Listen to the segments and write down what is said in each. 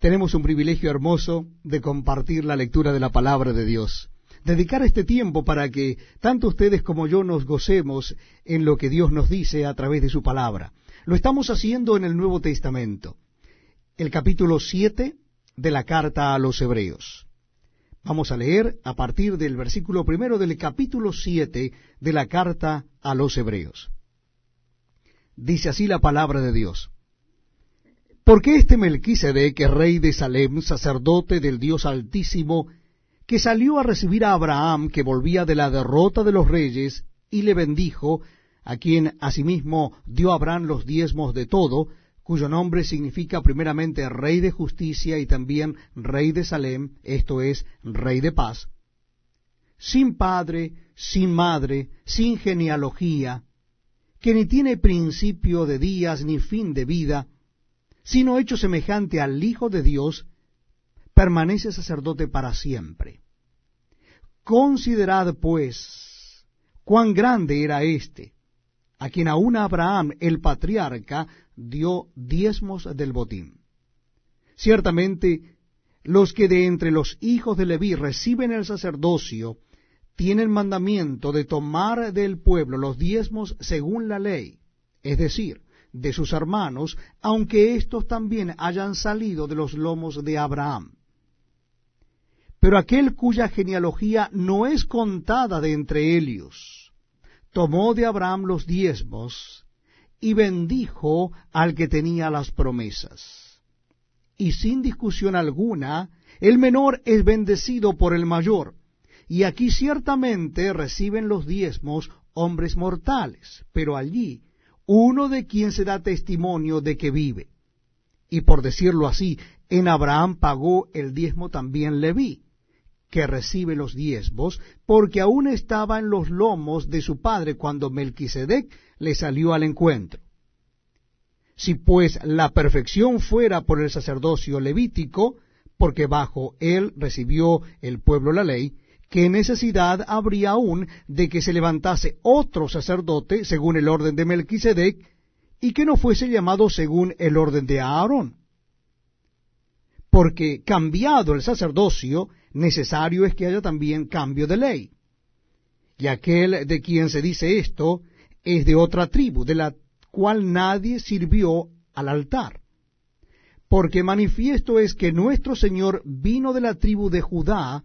Tenemos un privilegio hermoso de compartir la lectura de la palabra de Dios. Dedicar este tiempo para que tanto ustedes como yo nos gocemos en lo que Dios nos dice a través de su palabra. Lo estamos haciendo en el Nuevo Testamento, el capítulo 7 de la carta a los Hebreos. Vamos a leer a partir del versículo primero del capítulo 7 de la carta a los Hebreos. Dice así la palabra de Dios. Porque este Melquisedec, rey de Salem, sacerdote del Dios Altísimo, que salió a recibir a Abraham, que volvía de la derrota de los reyes, y le bendijo, a quien asimismo dio Abraham los diezmos de todo, cuyo nombre significa primeramente Rey de Justicia y también Rey de Salem, esto es, Rey de Paz, sin padre, sin madre, sin genealogía, que ni tiene principio de días ni fin de vida, sino hecho semejante al Hijo de Dios, permanece sacerdote para siempre. Considerad, pues, cuán grande era éste, a quien aún Abraham, el patriarca, dio diezmos del botín. Ciertamente, los que de entre los hijos de Leví reciben el sacerdocio, tienen mandamiento de tomar del pueblo los diezmos según la ley, es decir, de sus hermanos, aunque éstos también hayan salido de los lomos de Abraham. Pero aquel cuya genealogía no es contada de entre ellos, tomó de Abraham los diezmos y bendijo al que tenía las promesas. Y sin discusión alguna, el menor es bendecido por el mayor, y aquí ciertamente reciben los diezmos hombres mortales, pero allí uno de quien se da testimonio de que vive. Y por decirlo así, en Abraham pagó el diezmo también Leví, que recibe los diezmos, porque aún estaba en los lomos de su padre cuando Melquisedec le salió al encuentro. Si pues la perfección fuera por el sacerdocio levítico, porque bajo él recibió el pueblo la ley, ¿qué necesidad habría aún de que se levantase otro sacerdote según el orden de Melquisedec y que no fuese llamado según el orden de Aarón? Porque cambiado el sacerdocio, necesario es que haya también cambio de ley. Y aquel de quien se dice esto es de otra tribu, de la cual nadie sirvió al altar. Porque manifiesto es que nuestro Señor vino de la tribu de Judá,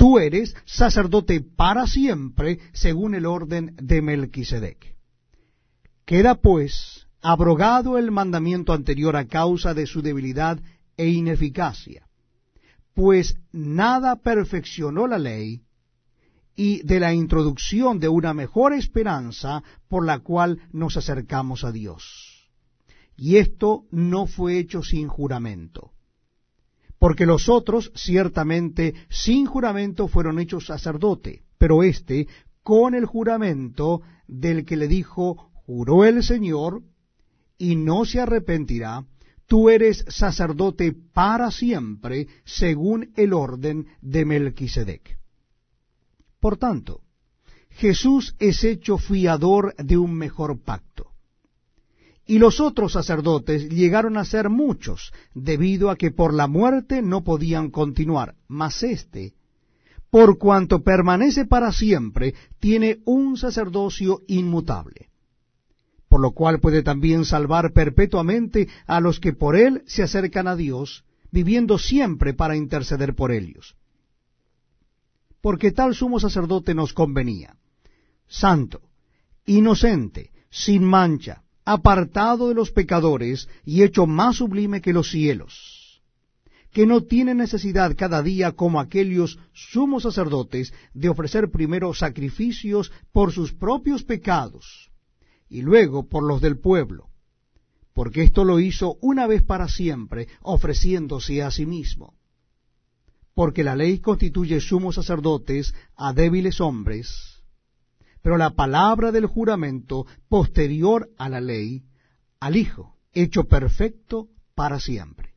tú eres sacerdote para siempre según el orden de Melquisedec. Queda pues abrogado el mandamiento anterior a causa de su debilidad e ineficacia, pues nada perfeccionó la ley y de la introducción de una mejor esperanza por la cual nos acercamos a Dios. Y esto no fue hecho sin juramento porque los otros ciertamente sin juramento fueron hechos sacerdote, pero éste con el juramento del que le dijo, juró el Señor, y no se arrepentirá, tú eres sacerdote para siempre, según el orden de Melquisedec. Por tanto, Jesús es hecho fiador de un mejor pacto. Y los otros sacerdotes llegaron a ser muchos, debido a que por la muerte no podían continuar, mas éste, por cuanto permanece para siempre, tiene un sacerdocio inmutable por lo cual puede también salvar perpetuamente a los que por él se acercan a Dios, viviendo siempre para interceder por ellos. Porque tal sumo sacerdote nos convenía, santo, inocente, sin mancha, apartado de los pecadores y hecho más sublime que los cielos, que no tiene necesidad cada día como aquellos sumos sacerdotes de ofrecer primero sacrificios por sus propios pecados, y luego por los del pueblo, porque esto lo hizo una vez para siempre, ofreciéndose a sí mismo. Porque la ley constituye sumos sacerdotes a débiles hombres, pero la palabra del juramento posterior a la ley, al Hijo, hecho perfecto para siempre.